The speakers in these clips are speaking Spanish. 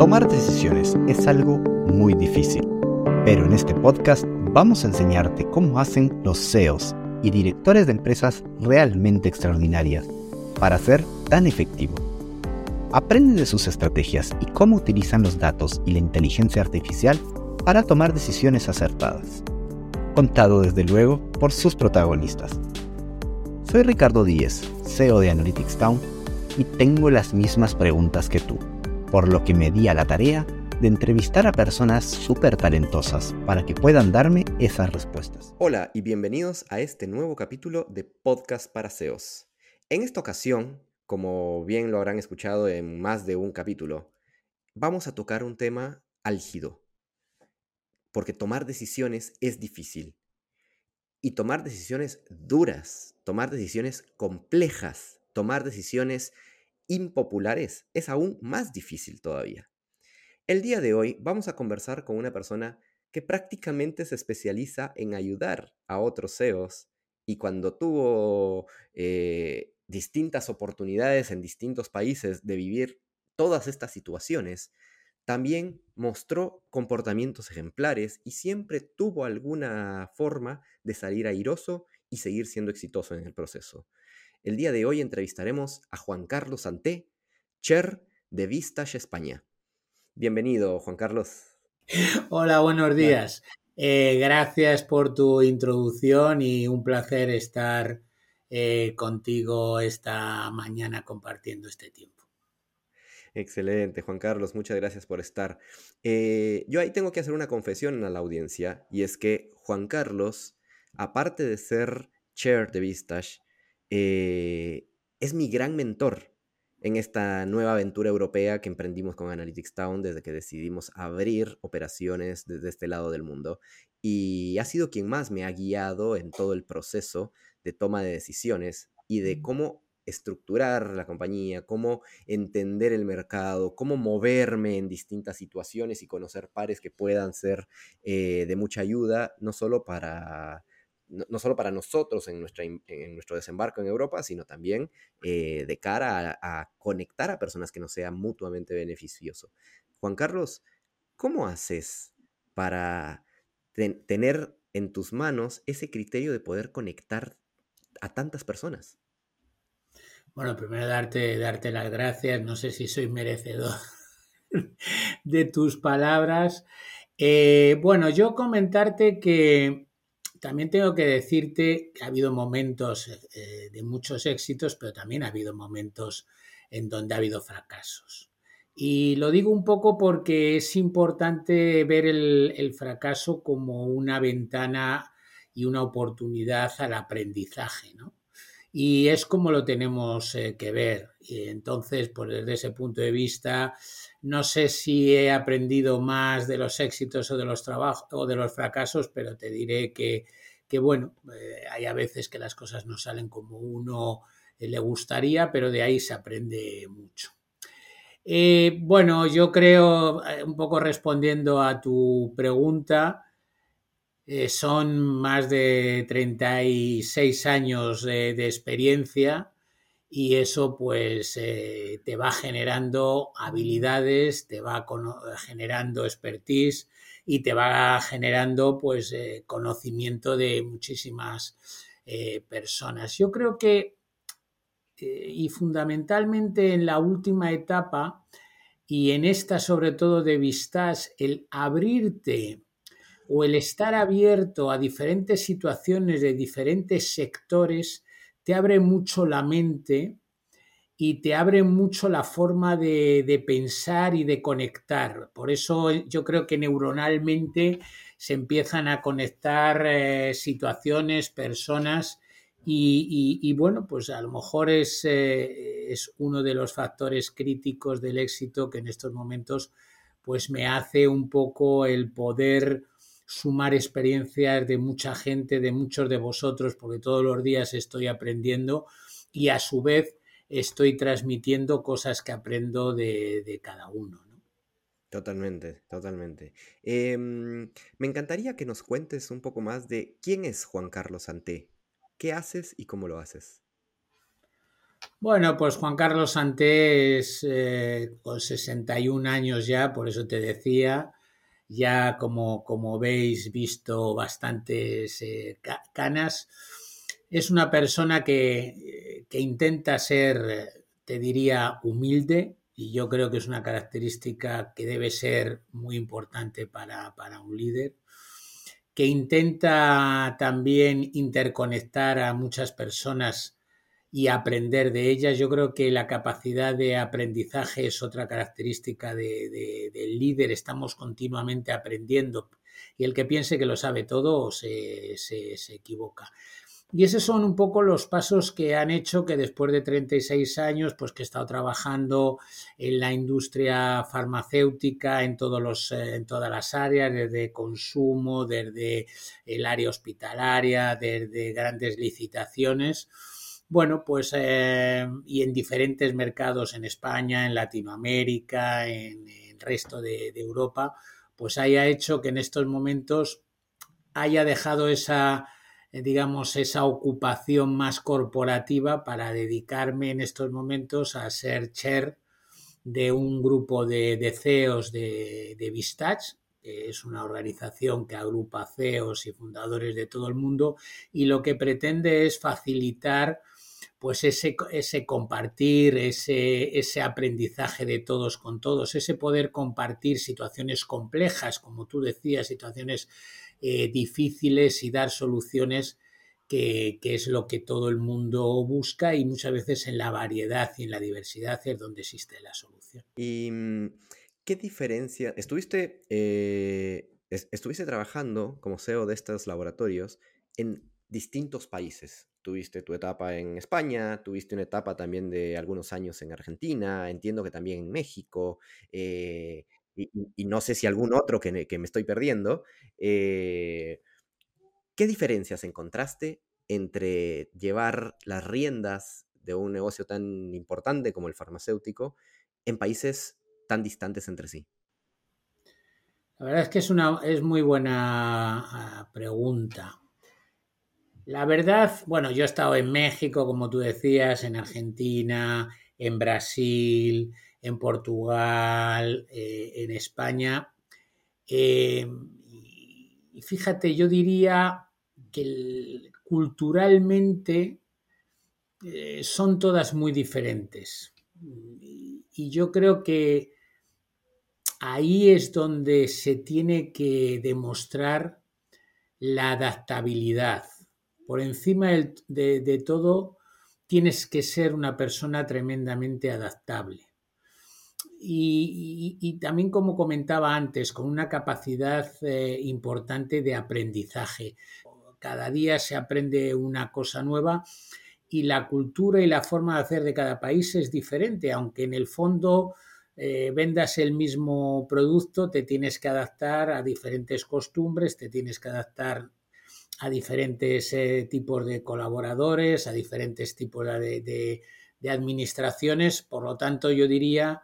Tomar decisiones es algo muy difícil, pero en este podcast vamos a enseñarte cómo hacen los CEOs y directores de empresas realmente extraordinarias para ser tan efectivo. Aprende de sus estrategias y cómo utilizan los datos y la inteligencia artificial para tomar decisiones acertadas. Contado desde luego por sus protagonistas. Soy Ricardo Díez, CEO de Analytics Town, y tengo las mismas preguntas que tú, por lo que me di a la tarea de entrevistar a personas súper talentosas para que puedan darme esas respuestas. Hola y bienvenidos a este nuevo capítulo de Podcast para SEOs. En esta ocasión, como bien lo habrán escuchado en más de un capítulo, vamos a tocar un tema álgido, porque tomar decisiones es difícil. Y tomar decisiones duras, tomar decisiones complejas, tomar decisiones impopulares es aún más difícil todavía. El día de hoy vamos a conversar con una persona que prácticamente se especializa en ayudar a otros CEOs y cuando tuvo eh, distintas oportunidades en distintos países de vivir todas estas situaciones, también mostró comportamientos ejemplares y siempre tuvo alguna forma de salir airoso y seguir siendo exitoso en el proceso. El día de hoy entrevistaremos a Juan Carlos Santé, chair de Vistage España. Bienvenido, Juan Carlos. Hola, buenos días. Eh, gracias por tu introducción y un placer estar eh, contigo esta mañana compartiendo este tiempo. Excelente, Juan Carlos, muchas gracias por estar. Eh, yo ahí tengo que hacer una confesión a la audiencia y es que Juan Carlos, aparte de ser chair de Vistage, eh, es mi gran mentor en esta nueva aventura europea que emprendimos con Analytics Town desde que decidimos abrir operaciones desde este lado del mundo. Y ha sido quien más me ha guiado en todo el proceso de toma de decisiones y de cómo estructurar la compañía, cómo entender el mercado, cómo moverme en distintas situaciones y conocer pares que puedan ser eh, de mucha ayuda, no solo para no, solo para nosotros en, nuestra, en nuestro desembarco en Europa, sino también eh, de cara a, conectar a personas que nos sea mutuamente beneficioso. Juan Carlos, ¿cómo haces para tener en tus manos ese criterio de poder conectar a tantas personas? Bueno, primero darte, darte las gracias. No sé si soy merecedor de tus palabras. Eh, bueno, yo comentarte que también tengo que decirte que ha habido momentos eh, de muchos éxitos, pero también ha habido momentos en donde ha habido fracasos. Y lo digo un poco porque es importante ver el, el fracaso como una ventana y una oportunidad al aprendizaje, ¿no? Y es como lo tenemos eh, que ver. Y entonces, pues desde ese punto de vista, no sé si he aprendido más de los éxitos o de los trabajos o de los fracasos, pero te diré que, que bueno, eh, hay a veces que las cosas no salen como uno eh, le gustaría, pero de ahí se aprende mucho. bueno, yo creo, un poco respondiendo a tu pregunta, eh, son más de 36 años de, experiencia y eso pues eh, te va generando habilidades, te va generando expertise y te va generando pues eh, conocimiento de muchísimas personas. Yo creo que y fundamentalmente en la última etapa y en esta sobre todo de vistas, el abrirte o el estar abierto a diferentes situaciones de diferentes sectores te abre mucho la mente y te abre mucho la forma de, pensar y de conectar. Por eso yo creo que neuronalmente se empiezan a conectar eh, situaciones, personas y, bueno, pues a lo mejor es, eh, es uno de los factores críticos del éxito que en estos momentos pues me hace un poco el poder sumar experiencias de mucha gente, de muchos de vosotros, porque todos los días estoy aprendiendo y a su vez estoy transmitiendo cosas que aprendo de, cada uno. Totalmente, totalmente. Em, me encantaría que nos cuentes un poco más de quién es Juan Carlos Santé, qué haces y cómo lo haces. Bueno, pues Juan Carlos Santés, eh, con 61 años ya, por eso te decía, ya como, como veis, visto bastantes eh, canas. Es una persona que, que, intenta ser, te diría, humilde, y yo creo que es una característica que debe ser muy importante para, para un líder que intenta también interconectar a muchas personas y aprender de ellas. Yo creo que la capacidad de aprendizaje es otra característica de, del líder. Estamos continuamente aprendiendo y el que piense que lo sabe todo se, se, se equivoca. Y esos son un poco los pasos que han hecho que después de 36 años, pues que he estado trabajando en la industria farmacéutica en, todos los, eh, en todas las áreas, desde consumo, desde el área hospitalaria, desde grandes licitaciones. Bueno, pues eh, y en diferentes mercados en España, en Latinoamérica, en el resto de, Europa, pues haya hecho que en estos momentos haya dejado esa eh, digamos, esa ocupación más corporativa para dedicarme en estos momentos a ser chair de un grupo de, de CEOs de, de Vistach, que es una organización que agrupa CEOs y fundadores de todo el mundo y lo que pretende es facilitar pues ese, ese compartir, ese, ese aprendizaje de todos con todos, ese poder compartir situaciones complejas, como tú decías, situaciones eh, difíciles y dar soluciones que, que, es lo que todo el mundo busca y muchas veces en la variedad y en la diversidad es donde existe la solución. ¿Y mm, qué diferencia? Estuviste, eh, estuviste trabajando como CEO de estos laboratorios en distintos países. Tuviste tu etapa en España, tuviste una etapa también de algunos años en Argentina, entiendo que también en México. Eh, y, no sé si algún otro que, que me estoy perdiendo, eh, ¿qué diferencias encontraste entre llevar las riendas de un negocio tan importante como el farmacéutico en países tan distantes entre sí? La verdad es que es una es muy buena ah, pregunta. La verdad, bueno, yo he estado en México, como tú decías, en Argentina, en Brasil, en Portugal, eh, en España. Eh, y fíjate, yo diría que culturalmente eh, son todas muy diferentes. Y yo creo que ahí es donde se tiene que demostrar la adaptabilidad. Por encima de, todo, tienes que ser una persona tremendamente adaptable y, también, como comentaba antes, con una capacidad eh, importante de aprendizaje. Cada día se aprende una cosa nueva y la cultura y la forma de hacer de cada país es diferente, aunque en el fondo eh, vendas el mismo producto, te tienes que adaptar a diferentes costumbres, te tienes que adaptar a diferentes eh, tipos de colaboradores, a diferentes tipos de, de, administraciones. Por lo tanto, yo diría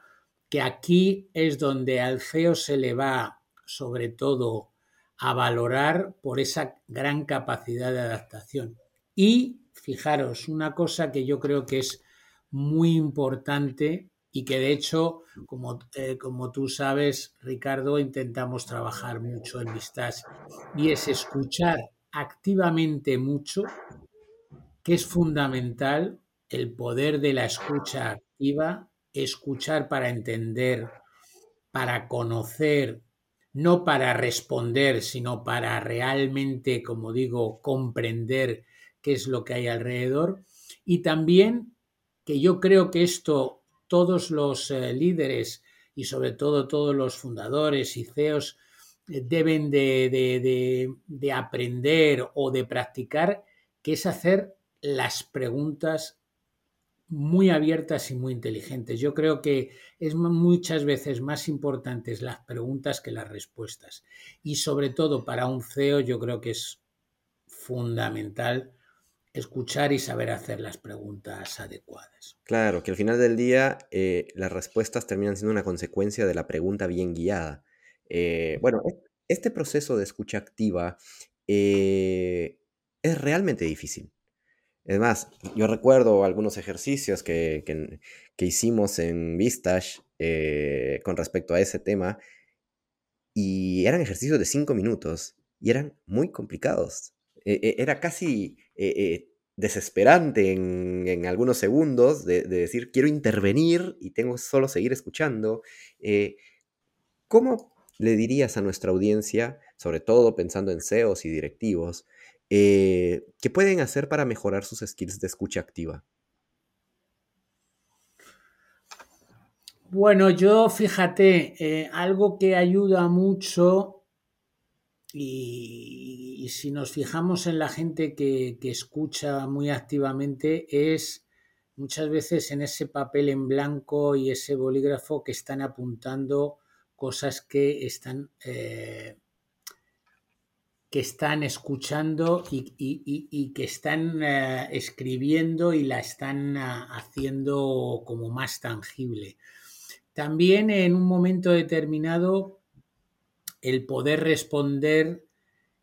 que aquí es donde al CEO se le va sobre todo a valorar por esa gran capacidad de adaptación. Y fijaros, una cosa que yo creo que es muy importante y que de hecho, como, eh, como tú sabes, Ricardo, intentamos trabajar mucho en Vistas y es escuchar activamente mucho, que es fundamental el poder de la escucha activa escuchar para entender, para conocer, no para responder, sino para realmente, como digo, comprender qué es lo que hay alrededor. Y también que yo creo que esto todos los eh, líderes y sobre todo todos los fundadores y CEOs deben de, de, de, de, aprender o de practicar, que es hacer las preguntas muy abiertas y muy inteligentes. Yo creo que es muchas veces más importantes las preguntas que las respuestas. Y sobre todo para un CEO yo creo que es fundamental escuchar y saber hacer las preguntas adecuadas. Claro, que al final del día eh, las respuestas terminan siendo una consecuencia de la pregunta bien guiada. Eh, bueno, este proceso de escucha activa eh, es realmente difícil. Es más, yo recuerdo algunos ejercicios que, que, hicimos en Vistage eh, con respecto a ese tema y eran ejercicios de cinco minutos y eran muy complicados. E, e, era casi eh, desesperante en, algunos segundos de, decir quiero intervenir y tengo solo seguir escuchando. ¿Cómo le dirías a nuestra audiencia, sobre todo pensando en CEOs y directivos, eh, ¿qué pueden hacer para mejorar sus skills de escucha activa? Bueno, yo fíjate, eh, algo que ayuda mucho y, si nos fijamos en la gente que, que, escucha muy activamente es muchas veces en ese papel en blanco y ese bolígrafo que están apuntando cosas que están eh, que están escuchando y, que están eh, escribiendo y la están ah, haciendo como más tangible. También en un momento determinado el poder responder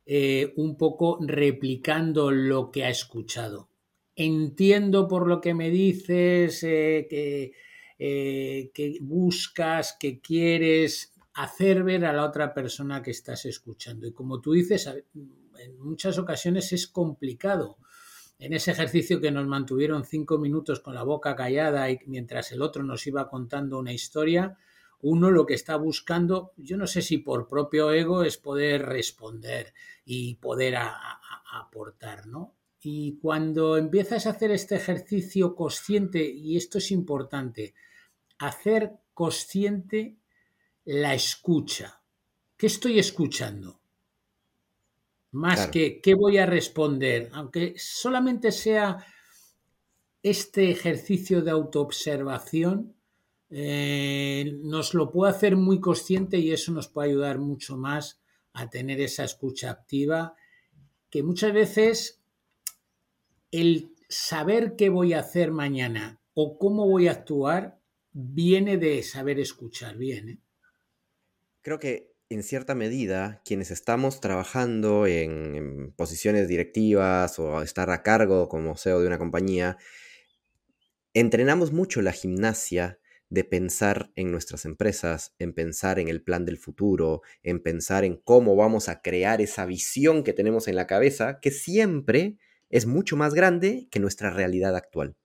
eh, un poco replicando lo que ha escuchado. Entiendo por lo que me dices que, que buscas, que quieres, hacer ver a la otra persona que estás escuchando. Y como tú dices, en muchas ocasiones es complicado. En ese ejercicio que nos mantuvieron cinco minutos con la boca callada y mientras el otro nos iba contando una historia, uno lo que está buscando, yo no sé si por propio ego, es poder responder y poder aportar, ¿no? Y cuando empiezas a hacer este ejercicio consciente, y esto es importante, hacer consciente la escucha. ¿Qué estoy escuchando? Más que qué voy a responder, aunque solamente sea este ejercicio de autoobservación, eh, nos lo puede hacer muy consciente y eso nos puede ayudar mucho más a tener esa escucha activa, que muchas veces el saber qué voy a hacer mañana o cómo voy a actuar viene de saber escuchar bien. ¿eh? creo que en cierta medida quienes estamos trabajando en, posiciones directivas o estar a cargo como CEO de una compañía, entrenamos mucho la gimnasia de pensar en nuestras empresas, en pensar en el plan del futuro, en pensar en cómo vamos a crear esa visión que tenemos en la cabeza, que siempre es mucho más grande que nuestra realidad actual.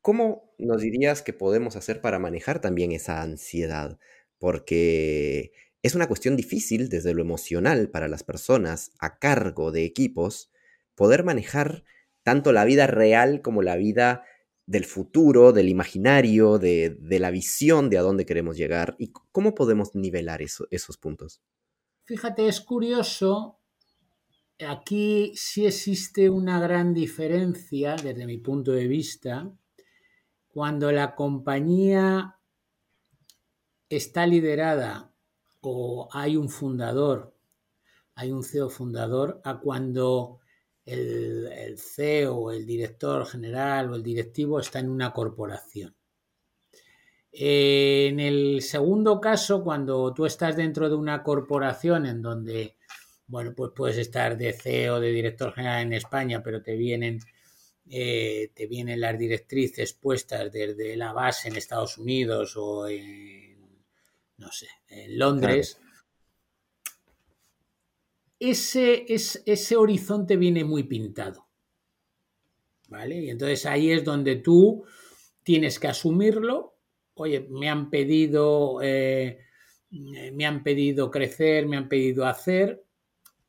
¿Cómo nos dirías que podemos hacer para manejar también esa ansiedad? porque es una cuestión difícil desde lo emocional para las personas a cargo de equipos poder manejar tanto la vida real como la vida del futuro, del imaginario, de, la visión de a dónde queremos llegar y cómo podemos nivelar esos puntos. Fíjate, es curioso, aquí sí existe una gran diferencia desde mi punto de vista cuando la compañía está liderada o hay un fundador, hay un CEO fundador, a cuando el, CEO, el director general o el directivo está en una corporación. En el segundo caso, cuando tú estás dentro de una corporación en donde, bueno, pues puedes estar de CEO, de director general en España, pero te vienen, eh, te vienen las directrices puestas desde la base en Estados Unidos o en no sé, en Londres, ese, ese horizonte viene muy pintado. ¿Vale? Y entonces ahí es donde tú tienes que asumirlo. Oye, me han pedido, eh, me han pedido crecer, me han pedido hacer.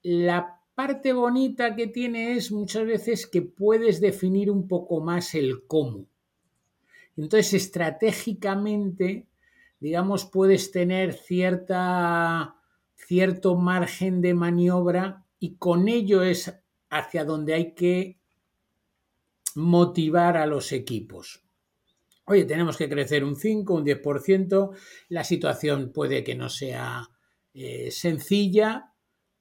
La parte bonita que tiene es muchas veces que puedes definir un poco más el cómo. Entonces, estratégicamente, digamos, puedes tener cierta, cierto margen de maniobra y con ello es hacia donde hay que motivar a los equipos. Oye, tenemos que crecer un 5, un 10%, la situación puede que no sea eh, sencilla,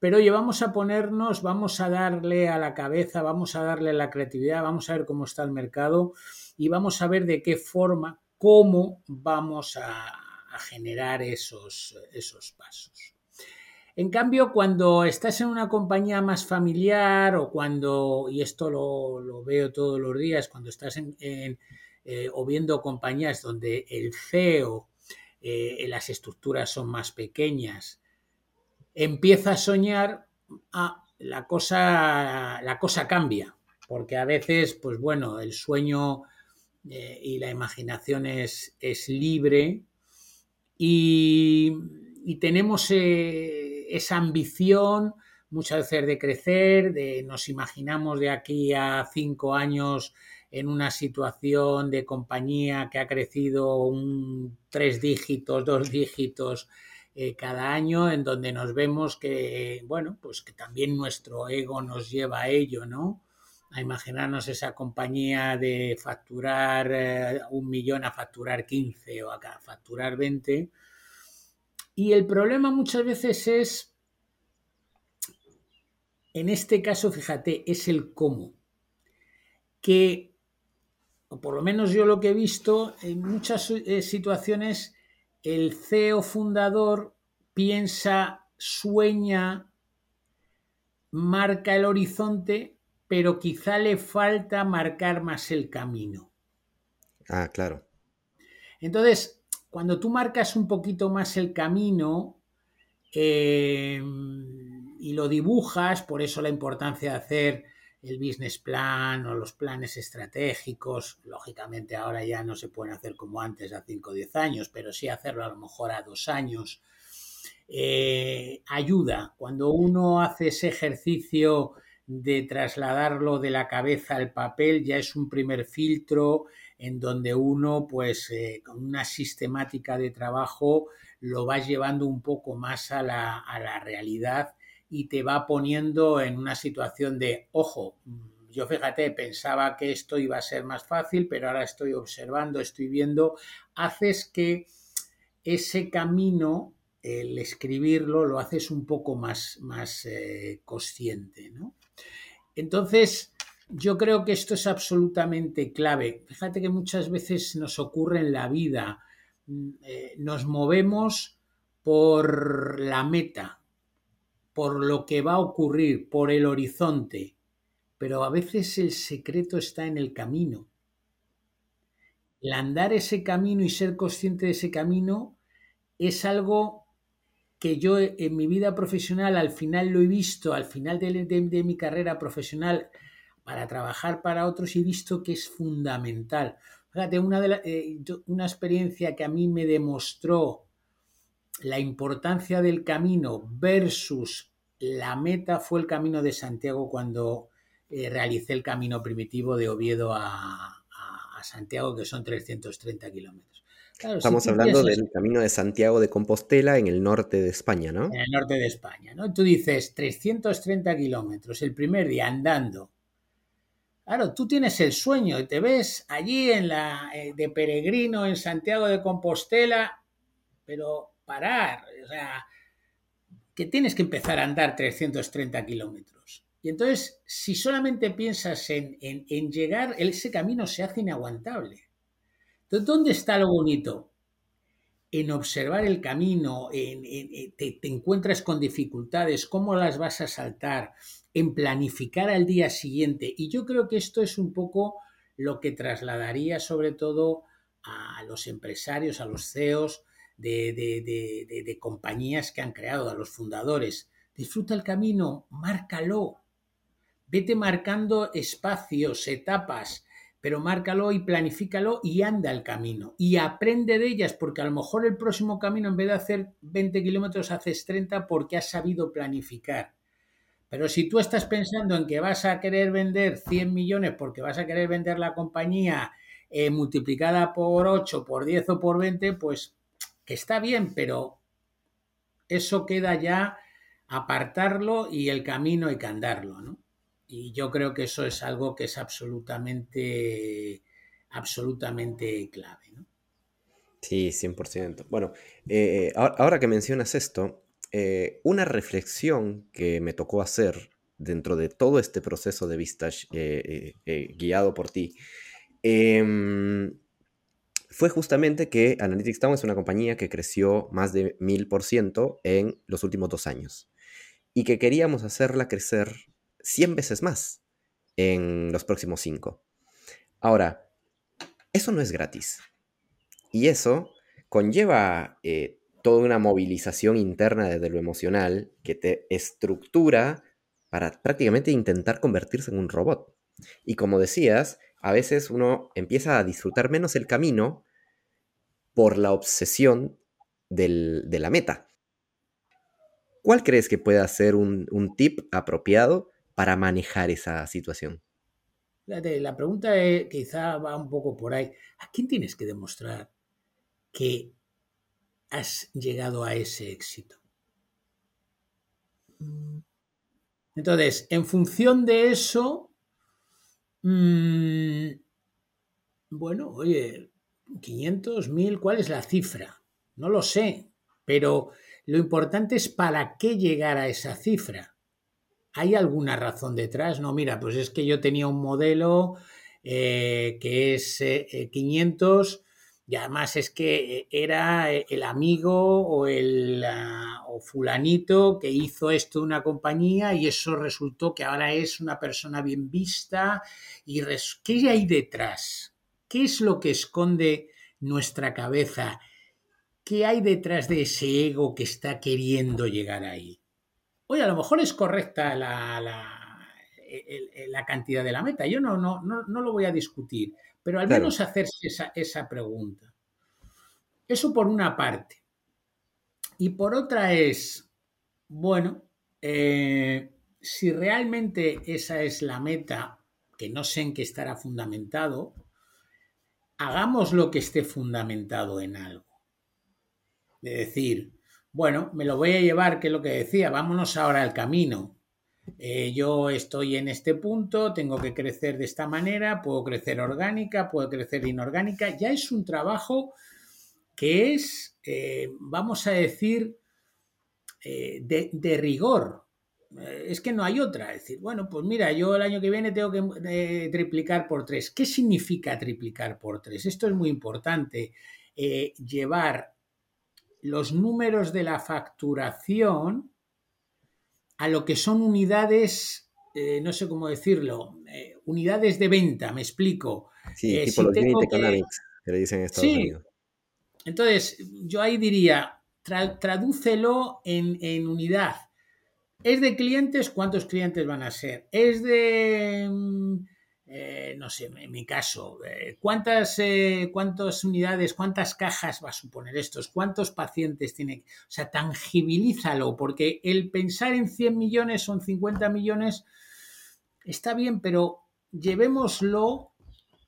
pero oye, vamos a ponernos, vamos a darle a la cabeza, vamos a darle la creatividad, vamos a ver cómo está el mercado y vamos a ver de qué forma, cómo vamos a, generar esos, esos pasos. En cambio, cuando estás en una compañía más familiar o cuando, y esto lo, veo todos los días, cuando estás en, eh, o viendo compañías donde el CEO, eh, las estructuras son más pequeñas, empieza a soñar, ah, la, cosa, la cosa cambia, porque a veces, pues bueno, el sueño eh, y la imaginación es, es libre y, tenemos esa ambición muchas veces de crecer, de nos imaginamos de aquí a cinco años en una situación de compañía que ha crecido un tres dígitos, dos dígitos eh, cada año, en donde nos vemos que, bueno, pues que también nuestro ego nos lleva a ello, ¿no? A imaginarnos esa compañía de facturar eh, un millón a facturar 15 o a facturar 20. Y el problema muchas veces es en este caso, fíjate, es el cómo. Que, o por lo menos yo lo que he visto, en muchas eh, situaciones el CEO fundador piensa, sueña, marca el horizonte, pero quizá le falta marcar más el camino. Ah, claro. Entonces, cuando tú marcas un poquito más el camino, eh, y lo dibujas, por eso la importancia de hacer el business plan o los planes estratégicos, lógicamente ahora ya no se pueden hacer como antes a 5 o 10 años, pero sí hacerlo a lo mejor a dos años, eh, ayuda. Cuando uno hace ese ejercicio de trasladarlo de la cabeza al papel, ya es un primer filtro en donde uno, pues, eh, con una sistemática de trabajo, lo va llevando un poco más a la, a la realidad y te va poniendo en una situación de, ojo, yo fíjate, pensaba que esto iba a ser más fácil, pero ahora estoy observando, estoy viendo, haces que ese camino, el escribirlo, lo haces un poco más, más eh, consciente, ¿no? Entonces, yo creo que esto es absolutamente clave. Fíjate que muchas veces nos ocurre en la vida, mm, eh, nos movemos por la meta, por lo que va a ocurrir, por el horizonte, pero a veces el secreto está en el camino. El andar ese camino y ser consciente de ese camino es algo que yo en mi vida profesional al final lo he visto, al final de, mi carrera profesional para trabajar para otros he visto que es fundamental. Fíjate, una, de eh, una experiencia que a mí me demostró la importancia del camino versus la meta fue el camino de Santiago cuando eh, realicé el camino primitivo de Oviedo a, Santiago, que son 330 kilómetros. Estamos hablando del camino de Santiago de Compostela en el norte de España, ¿no? En el norte de España, ¿no? Tú dices 330 kilómetros el primer día andando. Claro, tú tienes el sueño y te ves allí en la, eh, de peregrino en Santiago de Compostela, pero parar, o sea, que tienes que empezar a andar 330 kilómetros. Y entonces, si solamente piensas en, llegar, ese camino se hace inaguantable. Entonces, ¿dónde está lo bonito? En observar el camino, en, te, te, encuentras con dificultades, cómo las vas a saltar, en planificar al día siguiente. Y yo creo que esto es un poco lo que trasladaría sobre todo a los empresarios, a los CEOs, de, compañías que han creado, a los fundadores. Disfruta el camino, márcalo. Vete marcando espacios, etapas, pero márcalo y planifícalo y anda el camino. Y aprende de ellas, porque a lo mejor el próximo camino, en vez de hacer 20 kilómetros, haces 30 porque has sabido planificar. Pero si tú estás pensando en que vas a querer vender 100 millones porque vas a querer vender la compañía eh, multiplicada por 8, por 10 o por 20, pues que está bien, pero eso queda ya apartarlo y el camino hay que andarlo, ¿no? Y yo creo que eso es algo que es absolutamente, absolutamente clave, ¿no? Sí, 100%. Bueno, eh, ahora que mencionas esto, eh, una reflexión que me tocó hacer dentro de todo este proceso de Vistage eh, guiado por ti, em, fue justamente que Analytics Town es una compañía que creció más de mil por ciento en los últimos dos años y que queríamos hacerla crecer 100 veces más en los próximos cinco. Ahora, eso no es gratis. Y eso conlleva eh, toda una movilización interna desde lo emocional que te estructura para prácticamente intentar convertirse en un robot. Y como decías, a veces uno empieza a disfrutar menos el camino por la obsesión de la meta. ¿Cuál crees que pueda ser un, un, tip apropiado para manejar esa situación? La pregunta quizá va un poco por ahí. ¿A quién tienes que demostrar que has llegado a ese éxito? Entonces, en función de eso, mmm, bueno, oye, 500, 1000, ¿cuál es la cifra? No lo sé, pero lo importante es para qué llegar a esa cifra. ¿Hay alguna razón detrás? No, mira, pues es que yo tenía un modelo eh, que es 500 eh, y además es que era el amigo o el o fulanito que hizo esto de una compañía y eso resultó que ahora es una persona bien vista. y ¿Qué hay detrás? ¿Qué es lo que esconde nuestra cabeza? ¿Qué hay detrás de ese ego que está queriendo llegar ahí? Oye, a lo mejor es correcta la, la, cantidad de la meta. Yo no, no, no, no lo voy a discutir pero al menos hacerse esa, pregunta. Eso por una parte. Y por otra es, bueno, eh, si realmente esa es la meta, que no sé en qué estará fundamentado, hagamos lo que esté fundamentado en algo. De decir, bueno, me lo voy a llevar, que es lo que decía, vámonos ahora al camino. Eh, yo estoy en este punto, tengo que crecer de esta manera, puedo crecer orgánica, puedo crecer inorgánica. Ya es un trabajo que es, eh, vamos a decir, eh, de, rigor. Es que no hay otra. Es decir, bueno, pues mira, yo el año que viene tengo que triplicar por tres. ¿Qué significa triplicar por tres? Esto es muy importante. llevar los números de la facturación a lo que son unidades, eh, no sé cómo decirlo, eh, unidades de venta, me explico. Sí, eh, tipo los unit economics que... le dicen en Estados sí. Unidos. Entonces, yo ahí diría, tradúcelo en, en unidad. ¿Es de clientes? ¿Cuántos clientes van a ser? ¿Es de mm, eh, no sé, en mi caso, eh, ¿cuántas, eh, ¿cuántas unidades, cuántas cajas va a suponer estos? ¿Cuántos pacientes tiene? O sea, tangibilízalo, porque el pensar en 100 millones o en 50 millones está bien, pero llevémoslo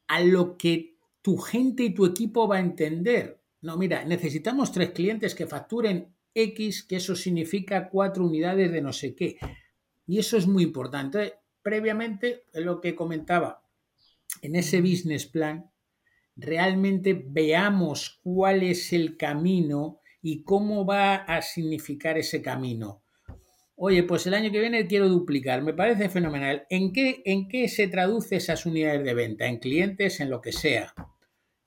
a lo que tu gente y tu equipo va a entender. No, mira, necesitamos tres clientes que facturen X, que eso significa cuatro unidades de no sé qué. Y eso es muy importante previamente lo que comentaba, en ese business plan, realmente veamos cuál es el camino y cómo va a significar ese camino. Oye, pues el año que viene quiero duplicar, me parece fenomenal. ¿En qué, ¿En qué se traduce esas unidades de venta? ¿En clientes? ¿En lo que sea?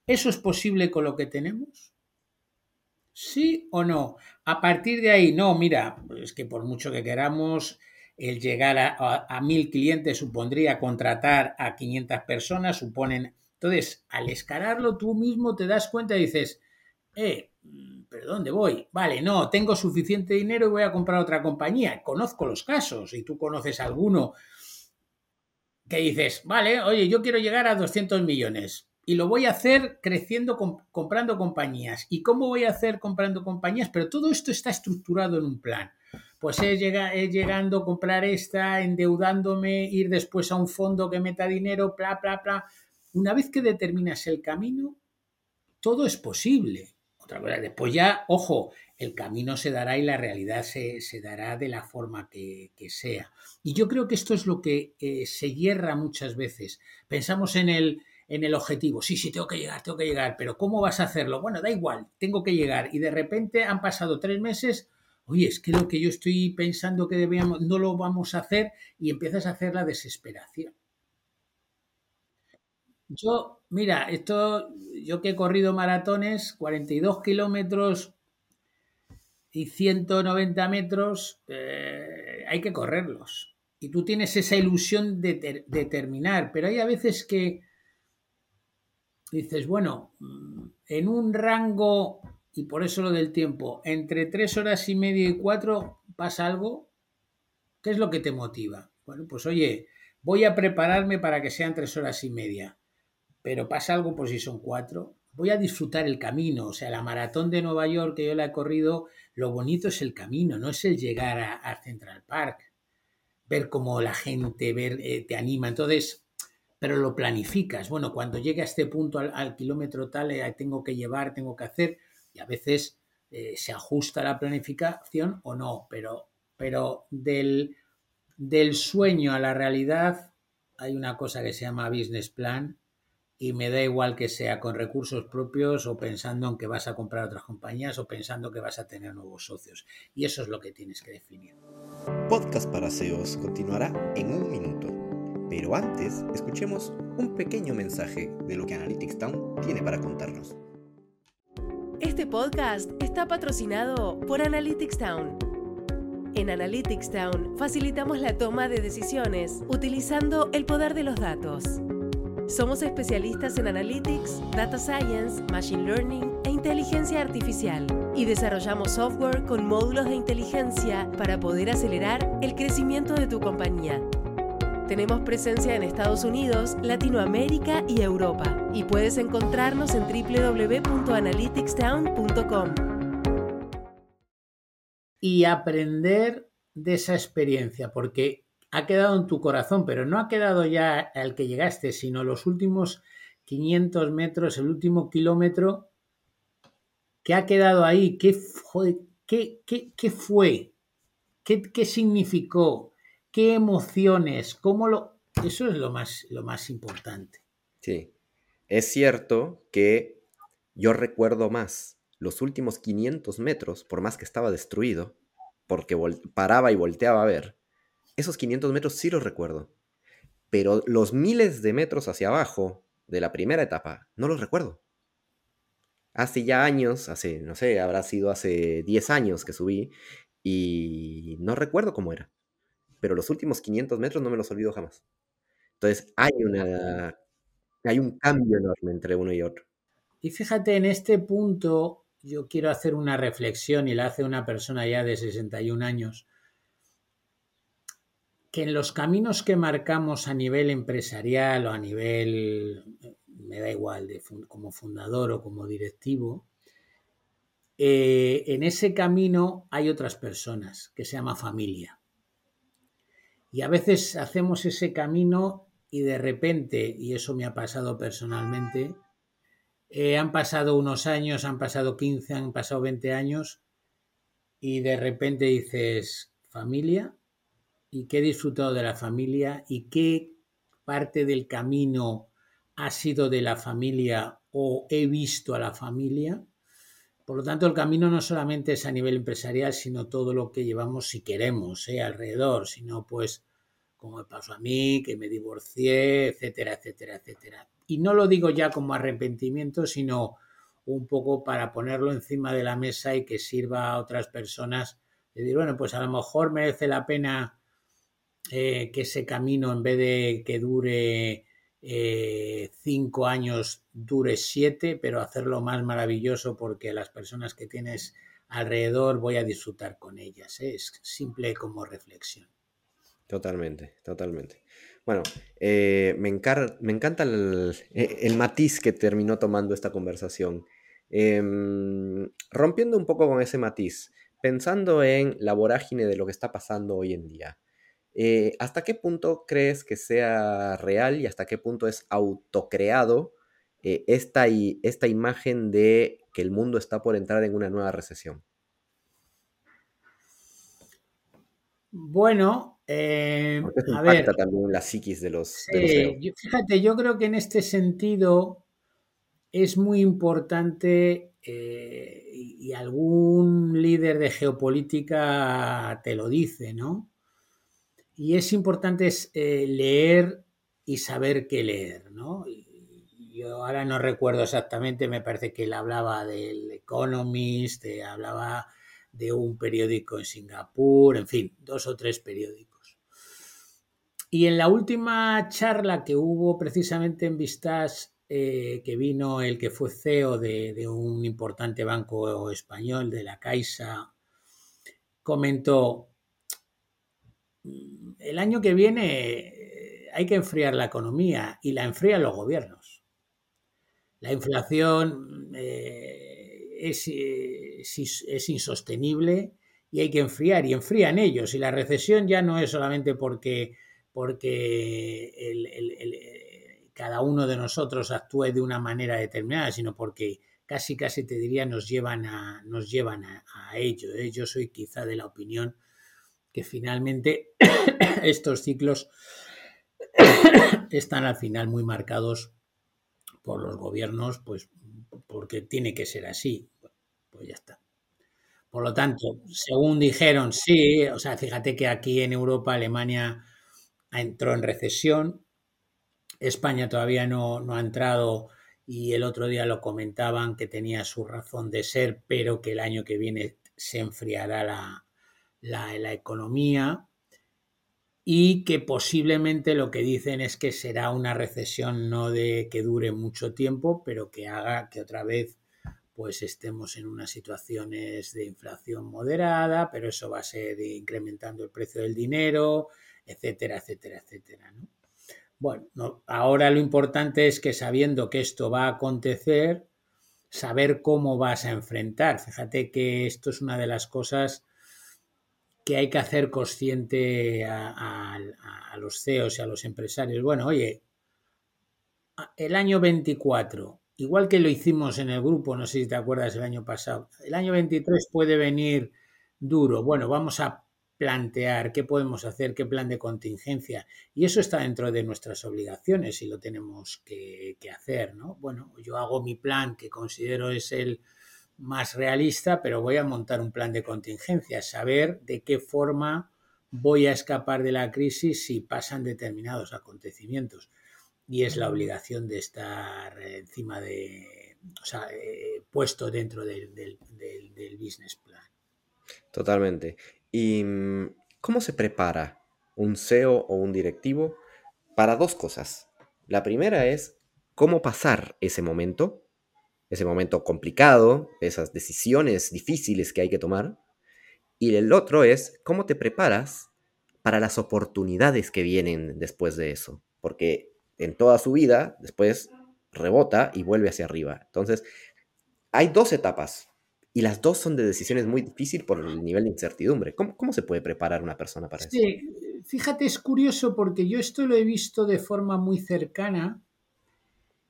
¿Eso es posible con lo que tenemos? ¿Sí o no? A partir de ahí, no, mira, es que por mucho que queramos, el llegar a, mil clientes supondría contratar a 500 personas, suponen... Entonces, al escalarlo tú mismo te das cuenta y dices, eh, ¿pero dónde voy? Vale, no, tengo suficiente dinero y voy a comprar otra compañía. Conozco los casos y tú conoces alguno que dices, vale, oye, yo quiero llegar a 200 millones y lo voy a hacer creciendo, comprando compañías. ¿Y cómo voy a hacer comprando compañías? Pero todo esto está estructurado en un plan pues es, llegando a comprar esta, endeudándome, ir después a un fondo que meta dinero, bla, bla, bla. Una vez que determinas el camino, todo es posible. Otra cosa, después ya, ojo, el camino se dará y la realidad se, dará de la forma que, sea. Y yo creo que esto es lo que eh, se hierra muchas veces. Pensamos en el, en el objetivo. Sí, sí, tengo que llegar, tengo que llegar, pero ¿cómo vas a hacerlo? Bueno, da igual, tengo que llegar. Y de repente han pasado tres meses oye, es que lo que yo estoy pensando que debíamos, no lo vamos a hacer y empiezas a hacer la desesperación. Yo, mira, esto yo que he corrido maratones, 42 kilómetros y 190 metros, eh, hay que correrlos. Y tú tienes esa ilusión de, de, terminar, pero hay a veces que dices, bueno, mm, en un rango, y por eso lo del tiempo, entre tres horas y media y cuatro pasa algo, ¿qué es lo que te motiva? Bueno, pues oye, voy a prepararme para que sean tres horas y media, pero pasa algo por si son cuatro, voy a disfrutar el camino, o sea, la maratón de Nueva York que yo la he corrido, lo bonito es el camino, no es el llegar a, Central Park, ver cómo la gente ver, eh, te anima, entonces pero lo planificas. Bueno, cuando llegue a este punto al, kilómetro tal, eh, tengo que llevar, tengo que hacer, y a veces eh, se ajusta la planificación o no, pero, pero del, del sueño a la realidad hay una cosa que se llama business plan y me da igual que sea con recursos propios o pensando en que vas a comprar otras compañías o pensando que vas a tener nuevos socios. Y eso es lo que tienes que definir. Podcast para SEOs continuará en un minuto. Pero antes, escuchemos un pequeño mensaje de lo que Analytics Town tiene para contarnos. Podcast está patrocinado por Analytics Town. En Analytics Town facilitamos la toma de decisiones utilizando el poder de los datos. Somos especialistas en Analytics, Data Science, Machine Learning e inteligencia artificial y desarrollamos software con módulos de inteligencia para poder acelerar el crecimiento de tu compañía. Tenemos presencia en Estados Unidos, Latinoamérica y Europa. Y puedes encontrarnos en www.analyticstown.com. Y aprender de esa experiencia, porque ha quedado en tu corazón, pero no ha quedado ya al que llegaste, sino los últimos 500 metros, el último kilómetro, que ha quedado ahí. ¿Qué, qué, qué, fue? ¿Qué, ¿Qué significó? Qué emociones, cómo lo... Eso es lo más, lo más importante. Sí, es cierto que yo recuerdo más los últimos 500 metros, por más que estaba destruido, porque paraba y volteaba a ver, esos 500 metros sí los recuerdo, pero los miles de metros hacia abajo de la primera etapa no los recuerdo. Hace ya años, hace, no sé, habrá sido hace 10 años que subí y no recuerdo cómo era pero los últimos 500 metros no me los olvido jamás. Entonces hay, una, hay un cambio enorme entre uno y otro. Y fíjate, en este punto yo quiero hacer una reflexión y la hace una persona ya de 61 años, que en los caminos que marcamos a nivel empresarial o a nivel, me da igual, de, como fundador o como directivo, eh, en ese camino hay otras personas que se llama familia. Y a veces hacemos ese camino y de repente, y eso me ha pasado personalmente, eh, han pasado unos años, han pasado 15, han pasado 20 años y de repente dices, familia, ¿y qué he disfrutado de la familia? ¿Y qué parte del camino ha sido de la familia o he visto a la familia? Por lo tanto, el camino no solamente es a nivel empresarial, sino todo lo que llevamos si queremos ¿eh? alrededor, sino pues como me pasó a mí, que me divorcié, etcétera, etcétera, etcétera. Y no lo digo ya como arrepentimiento, sino un poco para ponerlo encima de la mesa y que sirva a otras personas de decir, bueno, pues a lo mejor merece la pena eh, que ese camino, en vez de que dure eh, cinco años dure siete, pero hacerlo más maravilloso porque las personas que tienes alrededor voy a disfrutar con ellas. ¿eh? Es simple como reflexión. Totalmente, totalmente. Bueno, eh, me, me, encanta e, el, matiz que terminó tomando esta conversación. Em, rompiendo un poco con ese matiz, pensando en la vorágine de lo que está pasando hoy en día. Eh, ¿Hasta qué punto crees que sea real y hasta qué punto es autocreado eh, esta, esta imagen de que el mundo está por entrar en una nueva recesión? Bueno, eh, a ver, también la psiquis de los, Fíjate, yo creo que en este sentido es muy importante y algún líder de geopolítica te lo dice, ¿no? Y es importante eh, leer y saber qué leer, ¿no? yo ahora no recuerdo exactamente, me parece que él hablaba del Economist, hablaba de un periódico en Singapur, en fin, dos o tres periódicos. Y en la última charla que hubo precisamente en Vistas, eh, que vino el que fue CEO de, de, un importante banco español, de la Caixa, comentó, el año que viene eh, hay que enfriar la economía y la enfrían los gobiernos. La inflación eh, es, es, insostenible y hay que enfriar y enfrían ellos. Y la recesión ya no es solamente porque, porque cada uno de nosotros actúe de una manera determinada, sino porque casi casi te diría nos llevan a, nos llevan a, ello. ¿eh? Yo soy quizá de la opinión que finalmente estos ciclos están al final muy marcados por los gobiernos, pues porque tiene que ser así. Pues ya está. Por lo tanto, según dijeron, sí, o sea, fíjate que aquí en Europa Alemania entró en recesión, España todavía no, no ha entrado y el otro día lo comentaban que tenía su razón de ser, pero que el año que viene se enfriará la, la, economía y que posiblemente lo que dicen es que será una recesión no de que dure mucho tiempo, pero que haga que otra vez pues estemos en unas situaciones de inflación moderada, pero eso va a ser incrementando el precio del dinero, etcétera, etcétera, etcétera. Bueno, ahora lo importante es que sabiendo que esto va a acontecer, saber cómo vas a enfrentar. Fíjate que esto es una de las cosas que hay que hacer consciente a, los CEOs y a los empresarios. Bueno, oye, el año 24, igual que lo hicimos en el grupo, no sé si te acuerdas el año pasado, el año 23 puede venir duro. Bueno, vamos a plantear qué podemos hacer, qué plan de contingencia. Y eso está dentro de nuestras obligaciones y lo tenemos que, que hacer, ¿no? Bueno, yo hago mi plan que considero es el más realista, pero voy a montar un plan de contingencia, saber de qué forma voy a escapar de la crisis si pasan determinados acontecimientos. Y es la obligación de estar encima de, o sea, eh, puesto dentro del, del, del, business plan. Totalmente. ¿Y mm, cómo se prepara un CEO o un directivo para dos cosas? La primera es cómo pasar ese momento ese momento complicado, esas decisiones difíciles que hay que tomar. Y el otro es cómo te preparas para las oportunidades que vienen después de eso. Porque en toda su vida, después rebota y vuelve hacia arriba. Entonces, hay dos etapas y las dos son de decisiones muy difíciles por el nivel de incertidumbre. ¿Cómo, cómo se puede preparar una persona para eso? Sí, fíjate, es curioso porque yo esto lo he visto de forma muy cercana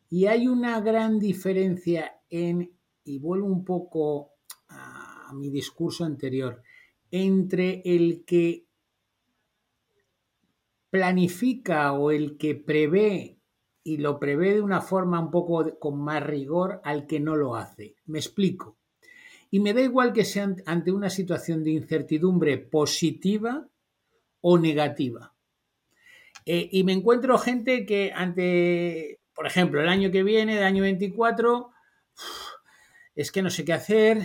y hay una gran diferencia en, y vuelvo un poco a, mi discurso anterior, entre el que planifica o el que prevé y lo prevé de una forma un poco con más rigor al que no lo hace. Me explico. Y me da igual que sea ante una situación de incertidumbre positiva o negativa. Eh, y me encuentro gente que ante por ejemplo, el año que viene, el año 24, es que no sé qué hacer,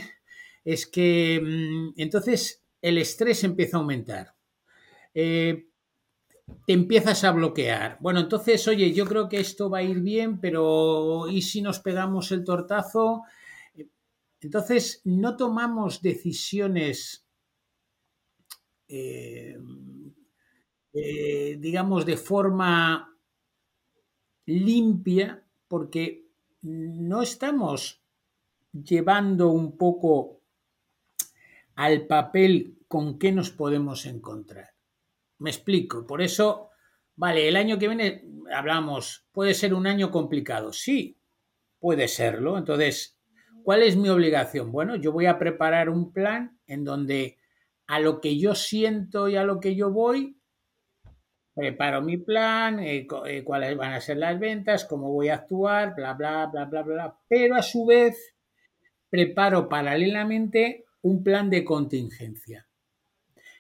es que mm, entonces el estrés empieza a aumentar. Eh, te empiezas a bloquear. Bueno, entonces, oye, yo creo que esto va a ir bien, pero ¿y si nos pegamos el tortazo? Entonces, no tomamos decisiones, eh, eh, digamos, de forma limpia porque no estamos llevando un poco al papel con qué nos podemos encontrar. Me explico, por eso, vale, el año que viene hablamos, puede ser un año complicado, sí, puede serlo. Entonces, ¿cuál es mi obligación? Bueno, yo voy a preparar un plan en donde a lo que yo siento y a lo que yo voy, preparo mi plan, eh, eh, cuáles van a ser las ventas, cómo voy a actuar, bla, bla, bla, bla, bla. Pero a su vez preparo paralelamente un plan de contingencia.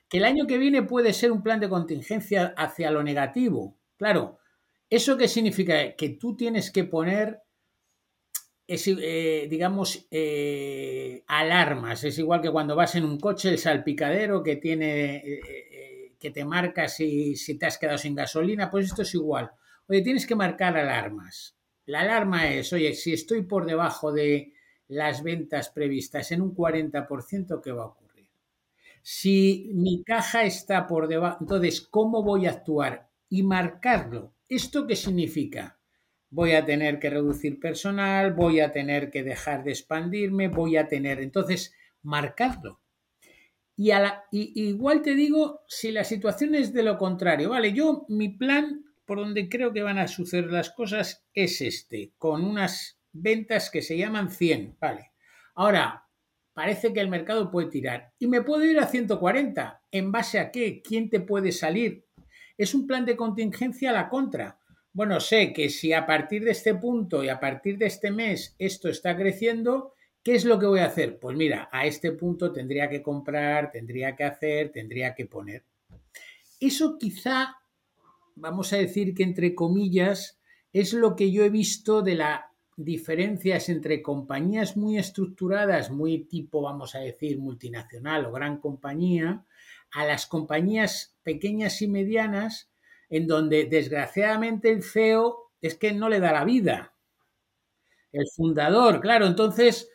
Que el año que viene puede ser un plan de contingencia hacia lo negativo. Claro, ¿eso qué significa? Que tú tienes que poner es, eh, digamos, eh, alarmas. Es igual que cuando vas en un coche, el salpicadero que tiene, eh, que te marca si, si te has quedado sin gasolina, pues esto es igual. Oye, tienes que marcar alarmas. La alarma es, oye, si estoy por debajo de las ventas previstas en un 40%, ¿qué va a ocurrir? Si mi caja está por debajo, entonces, ¿cómo voy a actuar? Y marcarlo. ¿Esto qué significa? voy a tener que reducir personal, voy a tener que dejar de expandirme, voy a tener, entonces, marcarlo. Y, a la, igual te digo, si la situación es de lo contrario, vale, yo mi plan por donde creo que van a suceder las cosas es este, con unas ventas que se llaman 100, vale. Ahora, parece que el mercado puede tirar y me puedo ir a 140. ¿En base a qué? ¿Quién te puede salir? Es un plan de contingencia a la contra. Bueno, sé que si a partir de este punto y a partir de este mes esto está creciendo, ¿qué es lo que voy a hacer? Pues mira, a este punto tendría que comprar, tendría que hacer, tendría que poner. Eso quizá, vamos a decir que entre comillas, es lo que yo he visto de las diferencias entre compañías muy estructuradas, muy tipo, vamos a decir, multinacional o gran compañía, a las compañías pequeñas y medianas en donde desgraciadamente el CEO es que no le da la vida. El fundador, claro, entonces,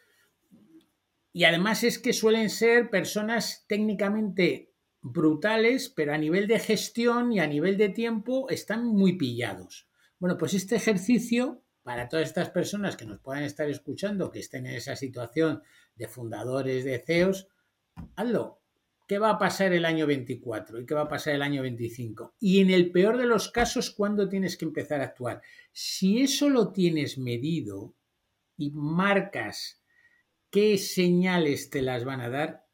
y además es que suelen ser personas técnicamente brutales, pero a nivel de gestión y a nivel de tiempo están muy pillados. Bueno, pues este ejercicio, para todas estas personas que nos puedan estar escuchando, que estén en esa situación de fundadores, de CEOs, hazlo, qué va a pasar el año 24 y qué va a pasar el año 25. Y en el peor de los casos, ¿cuándo tienes que empezar a actuar? Si eso lo tienes medido y marcas qué señales te las van a dar,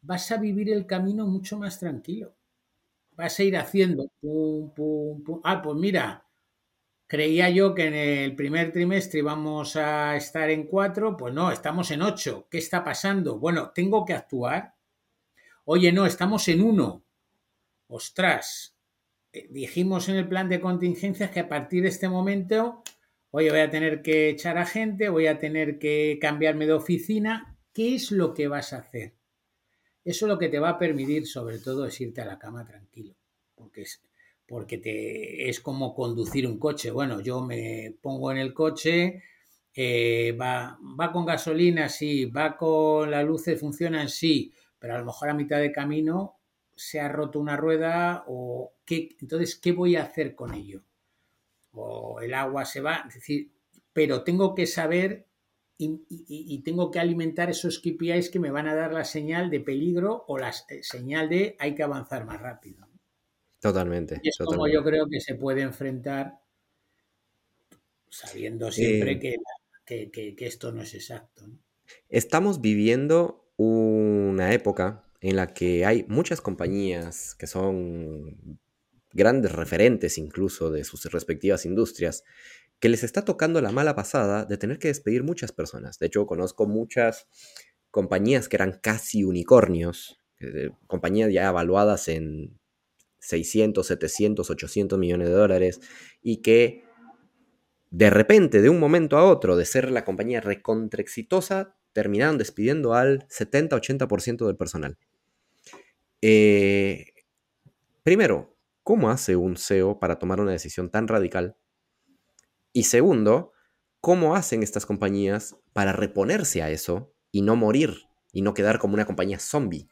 vas a vivir el camino mucho más tranquilo. Vas a ir haciendo pum, pum, pum. Ah, pues mira, creía yo que en el primer trimestre íbamos a estar en cuatro, pues no, estamos en ocho. ¿Qué está pasando? Bueno, tengo que actuar Oye, no, estamos en uno. Ostras, eh, dijimos en el plan de contingencias que a partir de este momento, oye, voy a tener que echar a gente, voy a tener que cambiarme de oficina. ¿Qué es lo que vas a hacer? Eso lo que te va a permitir, sobre todo, es irte a la cama tranquilo, porque es, porque te, es como conducir un coche. Bueno, yo me pongo en el coche, eh, va, va con gasolina, sí, va con las luces, funcionan, sí, pero a lo mejor a mitad de camino se ha roto una rueda o qué, entonces, ¿qué voy a hacer con ello? O el agua se va, es decir, pero tengo que saber y, tengo que alimentar esos KPIs que me van a dar la señal de peligro o la señal de hay que avanzar más rápido. Totalmente. Y es como yo creo que se puede enfrentar sabiendo siempre que, que, esto no es exacto. Estamos viviendo una época en la que hay muchas compañías que son grandes referentes incluso de sus respectivas industrias, que les está tocando la mala pasada de tener que despedir muchas personas. De hecho, conozco muchas compañías que eran casi unicornios, eh, compañías ya evaluadas en 600, 700, 800 millones de dólares y que de repente, de un momento a otro, de ser la compañía recontra exitosa, terminaron despidiendo al 70-80% del personal. Eh, primero, ¿cómo hace un CEO para tomar una decisión tan radical? Y segundo, ¿cómo hacen estas compañías para reponerse a eso y no morir y no quedar como una compañía zombie?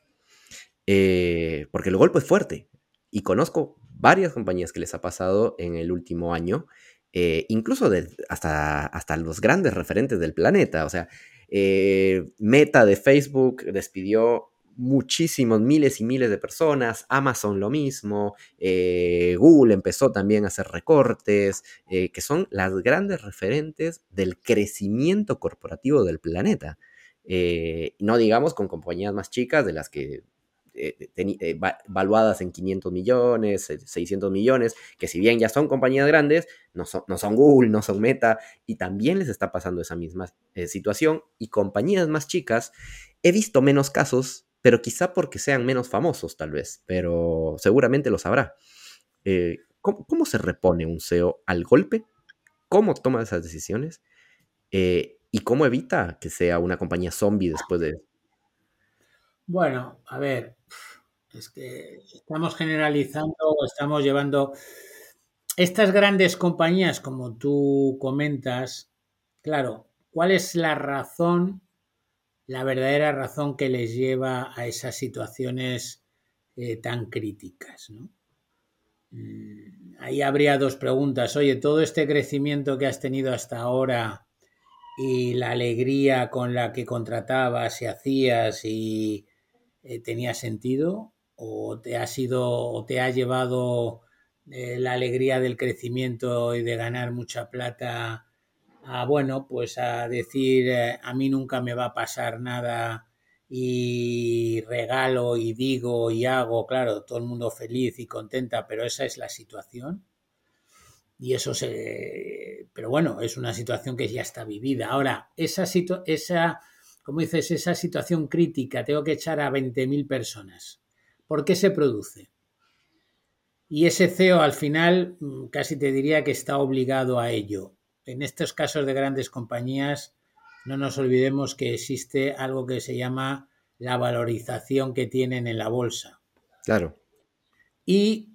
Eh, porque el golpe es fuerte. Y conozco varias compañías que les ha pasado en el último año, eh, incluso hasta, hasta los grandes referentes del planeta. O sea, eh, Meta de Facebook despidió muchísimos, miles y miles de personas, Amazon lo mismo, eh, Google empezó también a hacer recortes, eh, que son las grandes referentes del crecimiento corporativo del planeta. no digamos con compañías más chicas de las que eh, eh, valuadas en 500 millones, 600 eh, millones, que si bien ya son compañías grandes, no son, no son Google, no son Meta, y también les está pasando esa misma situación. Y compañías más chicas, he visto menos casos, pero quizá porque sean menos famosos tal vez, pero seguramente lo sabrá. ¿cómo, se repone un CEO al golpe? ¿Cómo toma esas decisiones? ¿Y cómo evita que sea una compañía zombie después de Bueno, a ver, es que estamos generalizando, estamos llevando estas grandes compañías, como tú comentas, claro, ¿cuál es la razón, la verdadera razón que les lleva a esas situaciones eh, tan críticas? ¿no? Mm, ahí habría dos preguntas. Oye, todo este crecimiento que has tenido hasta ahora y la alegría con la que contratabas y hacías y eh, tenía sentido o te ha sido o te ha llevado eh, la alegría del crecimiento y de ganar mucha plata a bueno pues a decir eh, a mí nunca me va a pasar nada y regalo y digo y hago, claro, todo el mundo feliz y contenta, pero esa es la situación. Y eso se... Pero bueno, es una situación que ya está vivida. Ahora, esa, situ... esa como dices, esa situación crítica, tengo que echar a 20.000 personas. ¿Por qué se produce? Y ese CEO al final mm, casi te diría que está obligado a ello. En estos casos de grandes compañías, no nos olvidemos que existe algo que se llama la valorización que tienen en la bolsa. Claro. Y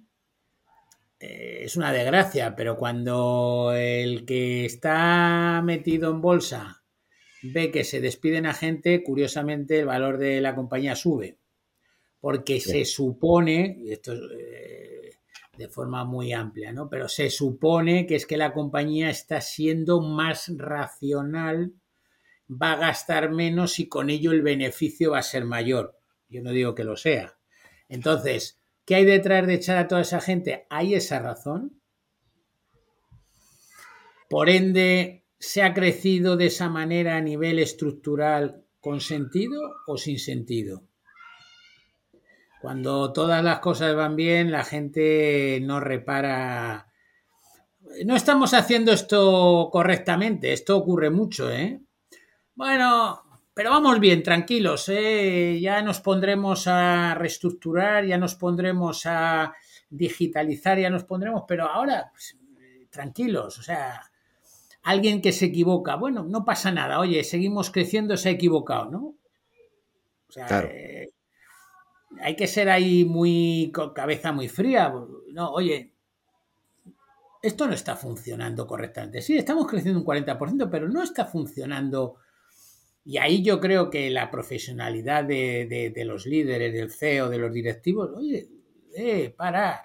eh, es una desgracia, pero cuando el que está metido en bolsa ve que se despiden a gente, curiosamente el valor de la compañía sube. Porque se supone, y esto es eh, de forma muy amplia, ¿no? Pero se supone que es que la compañía está siendo más racional va a gastar menos y con ello el beneficio va a ser mayor. Yo no digo que lo sea. Entonces, ¿qué hay detrás de echar a toda esa gente? ¿Hay esa razón? Por ende, ¿se ha crecido de esa manera a nivel estructural con sentido o sin sentido? Cuando todas las cosas van bien, la gente no repara. No estamos haciendo esto correctamente, esto ocurre mucho, ¿eh? Bueno, pero vamos bien, tranquilos, ¿eh? ya nos pondremos a reestructurar, ya nos pondremos a digitalizar, ya nos pondremos, pero ahora, pues, tranquilos, o sea, alguien que se equivoca, bueno, no pasa nada, oye, seguimos creciendo, se ha equivocado, ¿no? O sea, eh, hay que ser ahí muy con cabeza muy fría, no, oye, esto no está funcionando correctamente. Sí, estamos creciendo un 40%, pero no está funcionando y ahí yo creo que la profesionalidad de, los líderes, del CEO, de los directivos, oye, eh, parar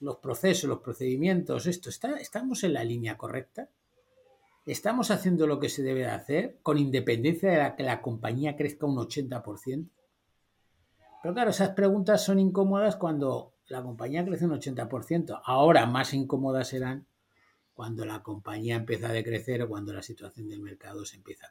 los procesos, los procedimientos, esto, está, ¿estamos en la línea correcta? ¿Estamos haciendo lo que se debe hacer con independencia de que la compañía crezca un 80%? Pero claro, esas preguntas son incómodas cuando la compañía crece un 80%. Ahora más incómodas serán cuando la compañía empieza a decrecer o cuando la situación del mercado se empieza a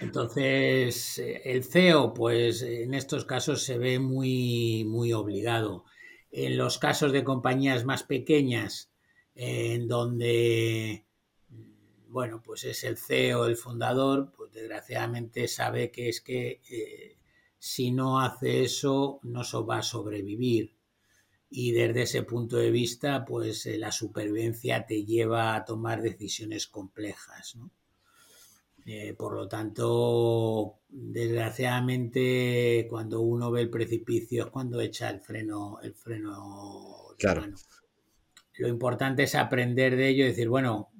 entonces, eh, el CEO, pues en estos casos se ve muy, muy obligado. En los casos de compañías más pequeñas, en donde, bueno, pues es el CEO, el fundador, pues desgraciadamente sabe que es que eh, si no hace eso, no va a sobrevivir. Y desde ese punto de vista, pues eh, la supervivencia te lleva a tomar decisiones complejas, ¿no? Eh, por lo tanto, desgraciadamente, cuando uno ve el precipicio es cuando echa el freno, el freno. Claro. Lo importante es aprender de ello y decir, bueno,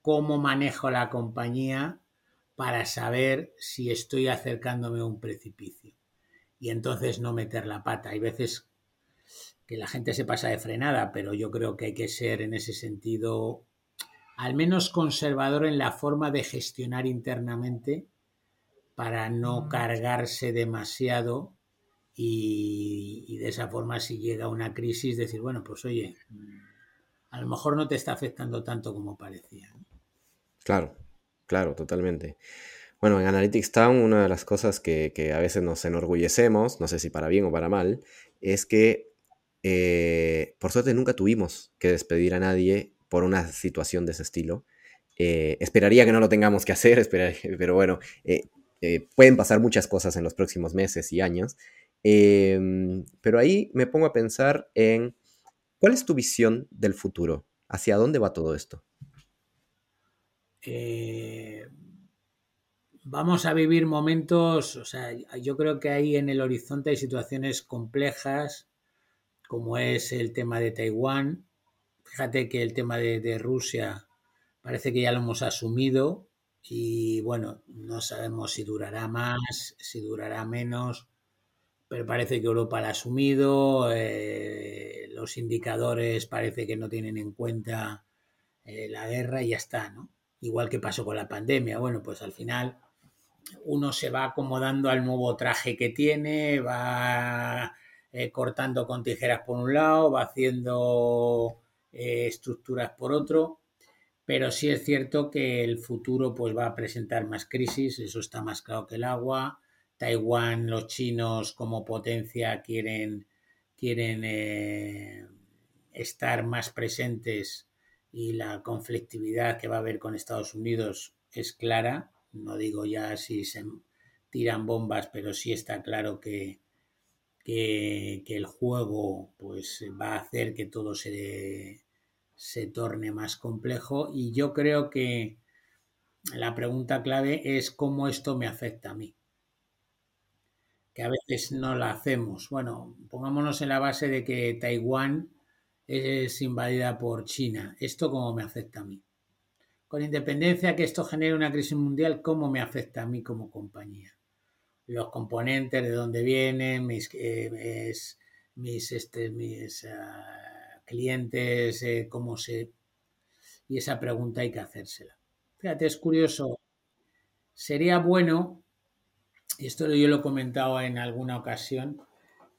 ¿cómo manejo la compañía para saber si estoy acercándome a un precipicio? Y entonces no meter la pata. Hay veces que la gente se pasa de frenada, pero yo creo que hay que ser en ese sentido al menos conservador en la forma de gestionar internamente para no cargarse demasiado y, de esa forma si llega una crisis decir, bueno, pues oye, a lo mejor no te está afectando tanto como parecía. Claro, claro, totalmente. Bueno, en Analytics Town una de las cosas que, a veces nos enorgullecemos, no sé si para bien o para mal, es que eh, por suerte nunca tuvimos que despedir a nadie por una situación de ese estilo. Eh, esperaría que no lo tengamos que hacer, pero bueno, eh, pueden pasar muchas cosas en los próximos meses y años. Em, pero ahí me pongo a pensar en cuál es tu visión del futuro, hacia dónde va todo esto. Eh, vamos a vivir momentos, o sea, yo creo que ahí en el horizonte hay situaciones complejas, como es el tema de Taiwán. Fíjate que el tema de, Rusia parece que ya lo hemos asumido y bueno, no sabemos si durará más, si durará menos, pero parece que Europa lo ha asumido, eh, los indicadores parece que no tienen en cuenta eh, la guerra y ya está, ¿no? Igual que pasó con la pandemia. Bueno, pues al final uno se va acomodando al nuevo traje que tiene, va eh, cortando con tijeras por un lado, va haciendo eh, estructuras por otro, pero sí es cierto que el futuro pues va a presentar más crisis, eso está más claro que el agua. Taiwán, los chinos como potencia quieren, quieren eh, estar más presentes y la conflictividad que va a haber con Estados Unidos es clara no digo ya si se tiran bombas, pero sí está claro que, que, el juego pues va a hacer que todo se, se torne más complejo y yo creo que la pregunta clave es cómo esto me afecta a mí. Que a veces no la hacemos. Bueno, pongámonos en la base de que Taiwán es invadida por China. ¿Esto cómo me afecta a mí? con independencia que esto genere una crisis mundial, ¿cómo me afecta a mí como compañía? Los componentes, de dónde vienen, mis, eh, mis, este, mis ah, clientes, eh, cómo se... Y esa pregunta hay que hacérsela. Fíjate, es curioso. Sería bueno, y esto yo lo he comentado en alguna ocasión,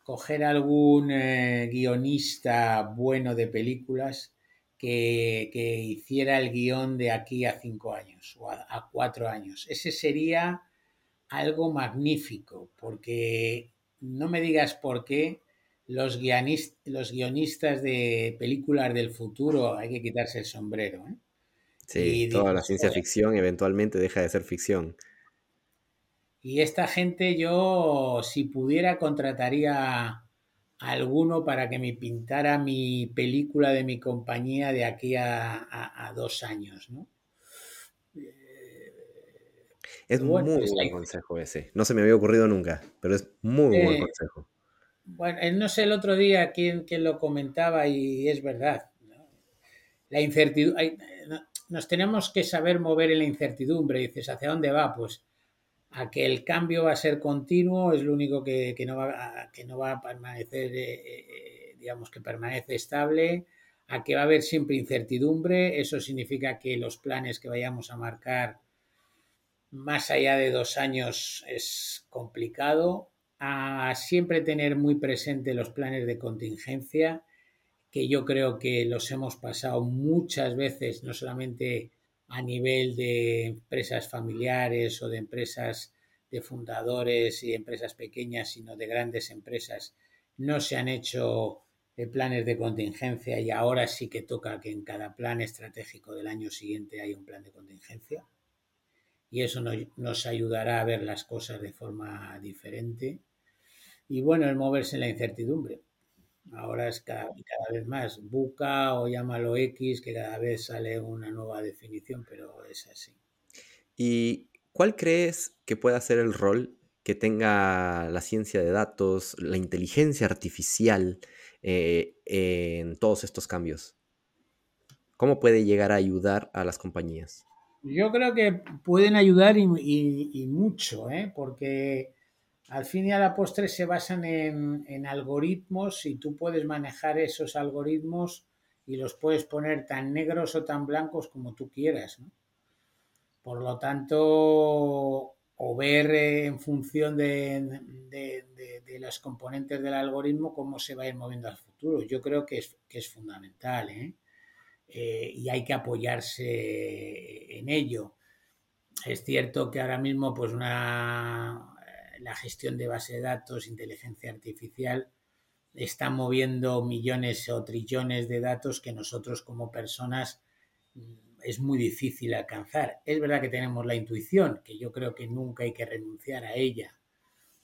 coger algún eh, guionista bueno de películas que, hiciera el guion de aquí a cinco años o a, cuatro años. Ese sería algo magnífico, porque no me digas por qué los, los guionistas de películas del futuro hay que quitarse el sombrero. ¿eh? Sí, toda la ciencia ficción eventualmente deja de ser ficción. Y esta gente yo, si pudiera, contrataría alguno para que me pintara mi película de mi compañía de aquí a, dos años, ¿no? Es muy pues buen consejo ese. No se me había ocurrido nunca, pero es muy buen consejo. Bueno, eh, no sé el otro día quién, quién lo comentaba y es verdad. La incertidumbre, nos tenemos que saber mover en la incertidumbre. Dices, ¿hacia dónde va? Pues a que el cambio va a ser continuo, es lo único que, no, va, a, que no va a permanecer, eh, eh, digamos que permanece estable, a que va a haber siempre incertidumbre, eso significa que los planes que vayamos a marcar más allá de dos años es complicado, a siempre tener muy presente los planes de contingencia, que yo creo que los hemos pasado muchas veces, no solamente a nivel de empresas familiares o de empresas de fundadores y empresas pequeñas, sino de grandes empresas, no se han hecho eh, planes de contingencia y ahora sí que toca que en cada plan estratégico del año siguiente haya un plan de contingencia. Y eso nos, ayudará a ver las cosas de forma diferente. Y bueno, el moverse en la incertidumbre. Ahora es cada, vez más buca o llámalo X, que cada vez sale una nueva definición, pero es así. ¿Y cuál crees que pueda ser el rol que tenga la ciencia de datos, la inteligencia artificial eh, en todos estos cambios? ¿Cómo puede llegar a ayudar a las compañías? Yo creo que pueden ayudar y, y mucho, ¿eh? porque al fin y a la postre se basan en, algoritmos y tú puedes manejar esos algoritmos y los puedes poner tan negros o tan blancos como tú quieras. Por lo tanto, o ver en función de, los componentes del algoritmo cómo se va a ir moviendo al futuro. Yo creo que es, que es fundamental ¿eh? Eh, y hay que apoyarse en ello. Es cierto que ahora mismo pues una la gestión de base de datos, inteligencia artificial, está moviendo millones o trillones de datos que nosotros como personas mm, es muy difícil alcanzar. Es verdad que tenemos la intuición, que yo creo que nunca hay que renunciar a ella,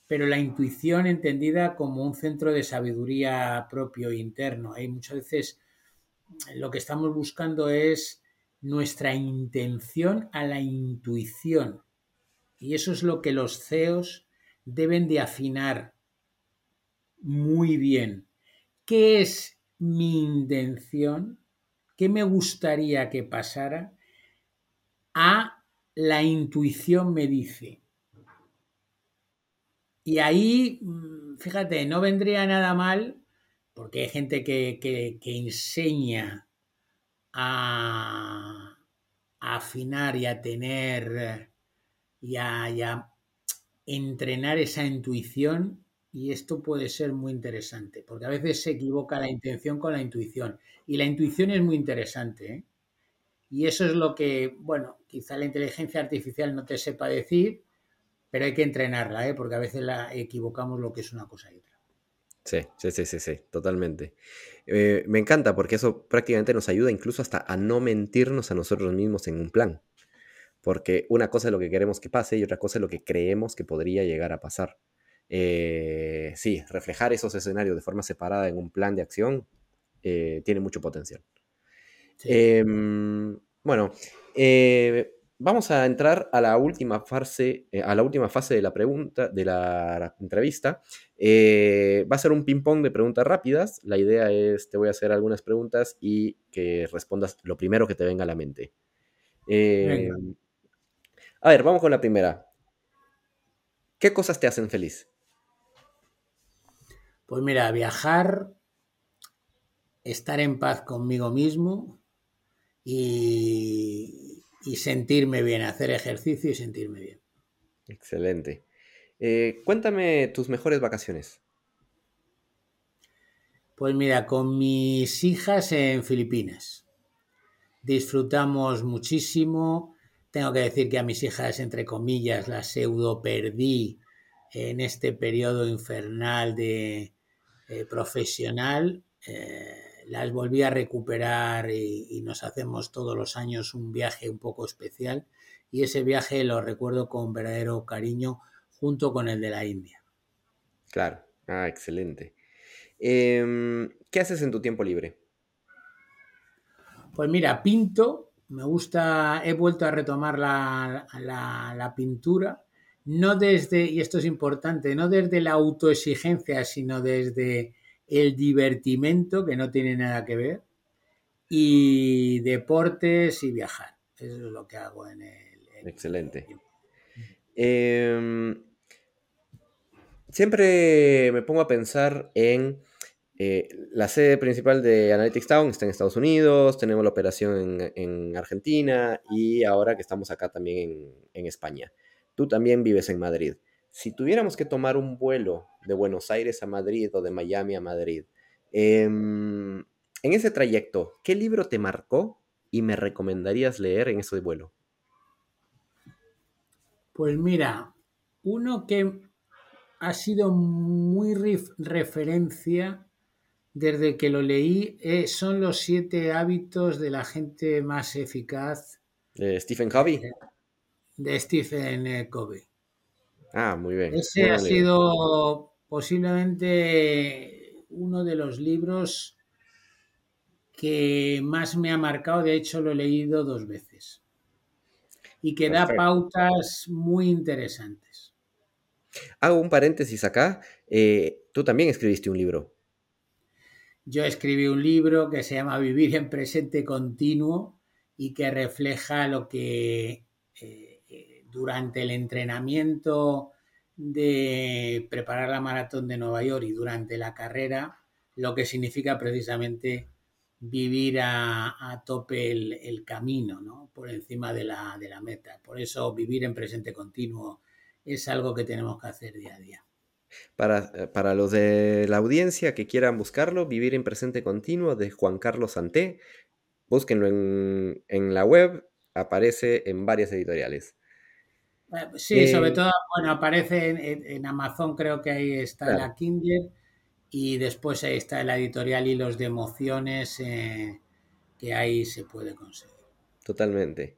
pero la intuición entendida como un centro de sabiduría propio e interno. Hay muchas veces lo que estamos buscando es nuestra intención a la intuición. Y eso es lo que los CEOs deben de afinar muy bien. ¿Qué es mi intención? ¿Qué me gustaría que pasara? A la intuición me dice. Y ahí, mm, fíjate, no vendría nada mal, porque hay gente que, que, enseña a, afinar y a tener y a, entrenar esa intuición y esto puede ser muy interesante, porque a veces se equivoca la intención con la intuición. Y la intuición es muy interesante. ¿eh? Y eso es lo que, bueno, quizá la inteligencia artificial no te sepa decir, pero hay que entrenarla, ¿eh? porque a veces la equivocamos lo que es una cosa y otra. Sí, sí, sí, sí, sí, totalmente. Eh, me encanta porque eso prácticamente nos ayuda incluso hasta a no mentirnos a nosotros mismos en un plan. Porque una cosa es lo que queremos que pase y otra cosa es lo que creemos que podría llegar a pasar. Eh, sí, reflejar esos escenarios de forma separada en un plan de acción eh, tiene mucho potencial. Em, bueno, eh, vamos a entrar a la última fase, a la última fase de la pregunta, de la, entrevista. va a ser un ping-pong de preguntas rápidas. La idea es, te voy a hacer algunas preguntas y que respondas lo primero que te venga a la mente. Em, a ver, vamos con la primera. ¿Qué cosas te hacen feliz? Pues mira, viajar, estar en paz conmigo mismo y, sentirme bien, hacer ejercicio y sentirme bien. Excelente. Eh, cuéntame tus mejores vacaciones. Pues mira, con mis hijas en Filipinas. Disfrutamos muchísimo, tengo que decir que a mis hijas, entre comillas, las pseudo perdí en este periodo infernal de eh, profesional. Eh, las volví a recuperar y, nos hacemos todos los años un viaje un poco especial y ese viaje lo recuerdo con verdadero cariño junto con el de la India. Claro, ah, excelente. Em, ¿Qué haces en tu tiempo libre? Pues mira, pinto, me gusta, he vuelto a retomar la, pintura, no desde, y esto es importante, no desde la autoexigencia, sino desde el divertimento, que no tiene nada que ver, y deportes y viajar. Eso es lo que hago en el... Excelente. Em, siempre me pongo a pensar en eh, la sede principal de Analytics Town está en Estados Unidos, tenemos la operación en, Argentina y ahora que estamos acá también en, España. Tú también vives en Madrid. Si tuviéramos que tomar un vuelo de Buenos Aires a Madrid o de Miami a Madrid, em, en ese trayecto, ¿qué libro te marcó y me recomendarías leer en ese vuelo? Pues mira, uno que ha sido muy referencia desde que lo leí, eh, son los siete hábitos de la gente más eficaz. ¿De Stephen Covey? Eh, de Stephen eh, Covey. Ah, muy bien. Ese ha sido posiblemente uno de los libros que más me ha marcado. De hecho, lo he leído dos veces. Y que da pautas muy interesantes. Hago un paréntesis acá. tú también escribiste un libro. Yo escribí un libro que se llama Vivir en presente continuo y que refleja lo que eh, eh, durante el entrenamiento de preparar la maratón de Nueva York y durante la carrera, lo que significa precisamente vivir a, tope el, camino, ¿no? por encima de la, de la meta. Por eso vivir en presente continuo es algo que tenemos que hacer día a día. Eh, para, los de la audiencia que quieran buscarlo, Vivir en Presente Continuo de Juan Carlos Santé, búsquenlo en, la web, aparece en varias editoriales. Eh, sí, sobre eh, todo, bueno, aparece en, Amazon, creo que ahí está la Kindle, y después ahí está la editorial Hilos de Emociones, que ahí se puede conseguir. Totalmente.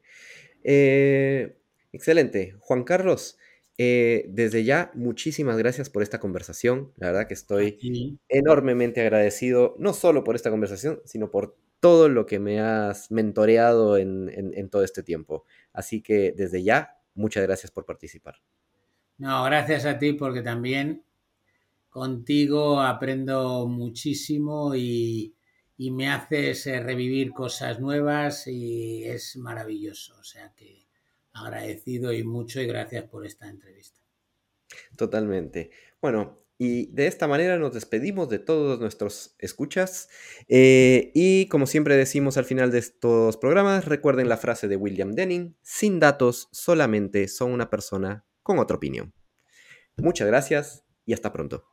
excelente. Juan Carlos, eh, desde ya, muchísimas gracias por esta conversación. La verdad que estoy enormemente agradecido, no solo por esta conversación, sino por todo lo que me has mentoreado en, todo este tiempo. Así que desde ya, muchas gracias por participar. No, gracias a ti porque también contigo aprendo muchísimo y, y me haces eh, revivir cosas nuevas y es maravilloso. O sea que agradecido y mucho y gracias por esta entrevista. Totalmente. Bueno, y de esta manera nos despedimos de todos nuestros escuchas. Eh, y como siempre decimos al final de estos programas, recuerden la frase de William Denning, sin datos solamente son una persona con otra opinión. Muchas gracias y hasta pronto.